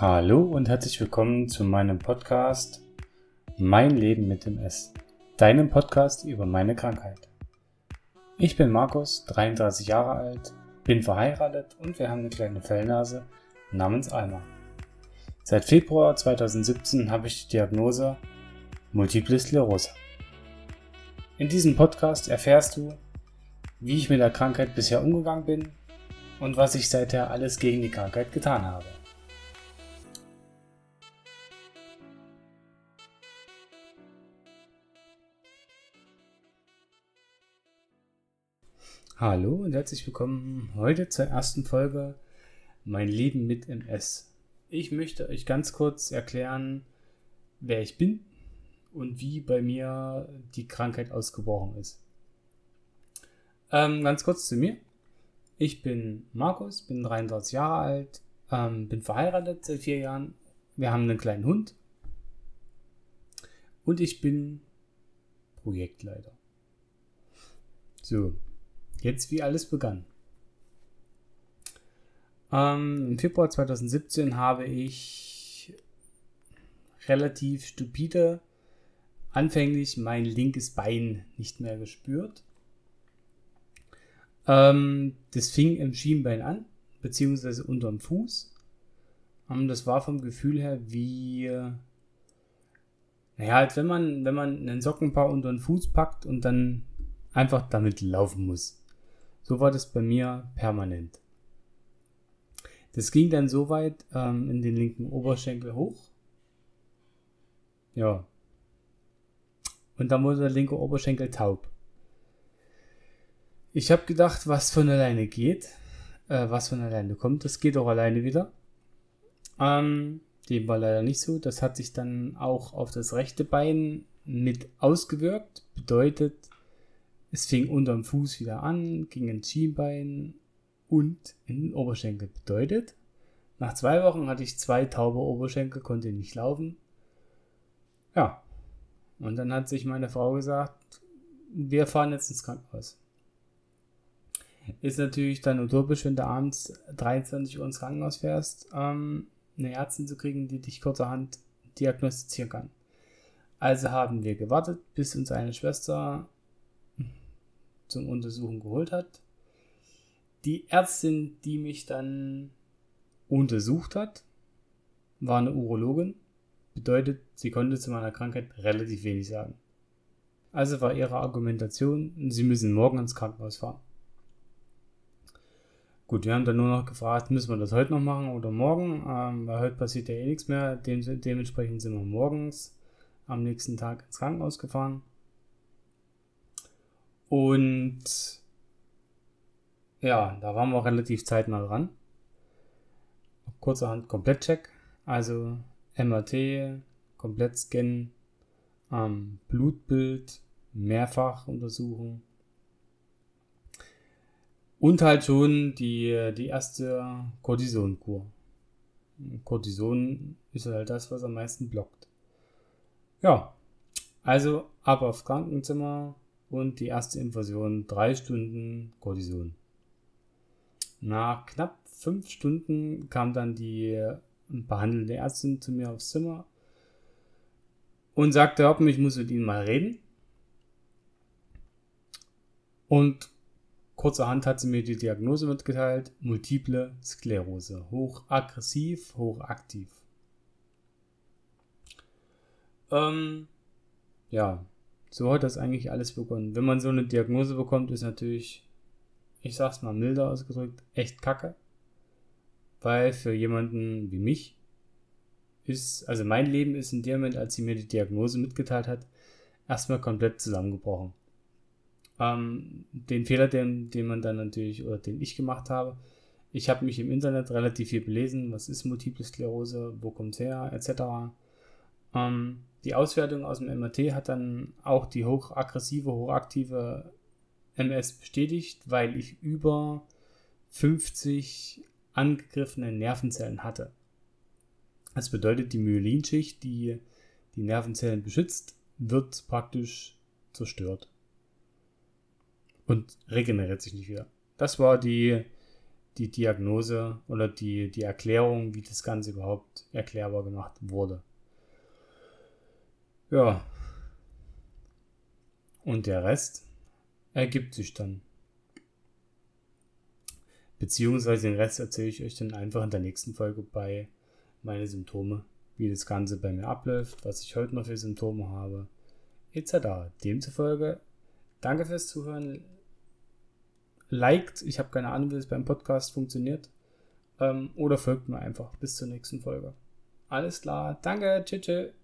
Hallo und herzlich willkommen zu meinem Podcast Mein Leben mit dem S, deinem Podcast über meine Krankheit. Ich bin Markus, 33 Jahre alt, bin verheiratet und wir haben eine kleine Fellnase namens Alma. Seit Februar 2017 habe ich die Diagnose Multiple Sklerose. In diesem Podcast erfährst du, wie ich mit der Krankheit bisher umgegangen bin und was ich seither alles gegen die Krankheit getan habe. Hallo und herzlich willkommen heute zur ersten Folge Mein Leben mit MS. Ich möchte euch ganz kurz erklären, wer ich bin und wie bei mir die Krankheit ausgebrochen ist. Ähm, ganz kurz zu mir. Ich bin Markus, bin 33 Jahre alt, ähm, bin verheiratet seit vier Jahren. Wir haben einen kleinen Hund. Und ich bin Projektleiter. So, Jetzt wie alles begann. Ähm, Im Februar 2017 habe ich relativ stupide anfänglich mein linkes Bein nicht mehr gespürt. Ähm, das fing im Schienbein an, beziehungsweise unterm Fuß. Ähm, das war vom Gefühl her wie, naja, als wenn man, wenn man einen Sockenpaar unter den Fuß packt und dann einfach damit laufen muss. So war das bei mir permanent. Das ging dann so weit ähm, in den linken Oberschenkel hoch. Ja. Und dann wurde der linke Oberschenkel taub. Ich habe gedacht, was von alleine geht, äh, was von alleine kommt, das geht auch alleine wieder. Ähm, dem war leider nicht so. Das hat sich dann auch auf das rechte Bein mit ausgewirkt. Bedeutet, es fing unterm Fuß wieder an, ging ins Schienbein und in den Oberschenkel. Bedeutet, nach zwei Wochen hatte ich zwei taube Oberschenkel, konnte nicht laufen. Ja. Und dann hat sich meine Frau gesagt, wir fahren jetzt ins Krankenhaus. Ist natürlich dann utopisch, wenn du abends 23 Uhr ins Krankenhaus fährst, ähm, eine Ärztin zu kriegen, die dich kurzerhand diagnostizieren kann. Also haben wir gewartet, bis uns eine Schwester zum Untersuchen geholt hat. Die Ärztin, die mich dann untersucht hat, war eine Urologin. Bedeutet, sie konnte zu meiner Krankheit relativ wenig sagen. Also war ihre Argumentation, sie müssen morgen ins Krankenhaus fahren. Gut, wir haben dann nur noch gefragt, müssen wir das heute noch machen oder morgen, ähm, weil heute passiert ja eh nichts mehr. Dem, dementsprechend sind wir morgens am nächsten Tag ins Krankenhaus gefahren. Und ja, da waren wir relativ zeitnah dran. Kurzerhand Komplettcheck, also MRT, Komplettscan, ähm, Blutbild, mehrfach untersuchen. Und halt schon die, die erste Cortisonkur. Cortison ist halt das, was am meisten blockt. Ja, also ab aufs Krankenzimmer, und die erste Infusion drei Stunden Cortison. Nach knapp fünf Stunden kam dann die behandelnde Ärztin zu mir aufs Zimmer und sagte, Hoppen, ich muss mit Ihnen mal reden. Und kurzerhand hat sie mir die Diagnose mitgeteilt, multiple Sklerose, hochaggressiv, hochaktiv. Ähm, ja, so hat das eigentlich alles begonnen. Wenn man so eine Diagnose bekommt, ist natürlich, ich sag's mal milder ausgedrückt, echt kacke. Weil für jemanden wie mich ist, also mein Leben ist in dem Moment, als sie mir die Diagnose mitgeteilt hat, erstmal komplett zusammengebrochen. Ähm, den Fehler, den, den man dann natürlich, oder den ich gemacht habe, ich habe mich im Internet relativ viel belesen, was ist Multiple Sklerose, wo kommt's her, etc. Ähm, die Auswertung aus dem MRT hat dann auch die hochaggressive, hochaktive MS bestätigt, weil ich über 50 angegriffene Nervenzellen hatte. Das bedeutet, die Myelinschicht, die die Nervenzellen beschützt, wird praktisch zerstört und regeneriert sich nicht wieder. Das war die, die Diagnose oder die, die Erklärung, wie das Ganze überhaupt erklärbar gemacht wurde. Ja. Und der Rest ergibt sich dann. Beziehungsweise den Rest erzähle ich euch dann einfach in der nächsten Folge bei meine Symptome, wie das Ganze bei mir abläuft, was ich heute noch für Symptome habe, etc. Demzufolge, danke fürs Zuhören. Liked, ich habe keine Ahnung, wie das beim Podcast funktioniert. Ähm, oder folgt mir einfach. Bis zur nächsten Folge. Alles klar, danke, tschüss. tschüss.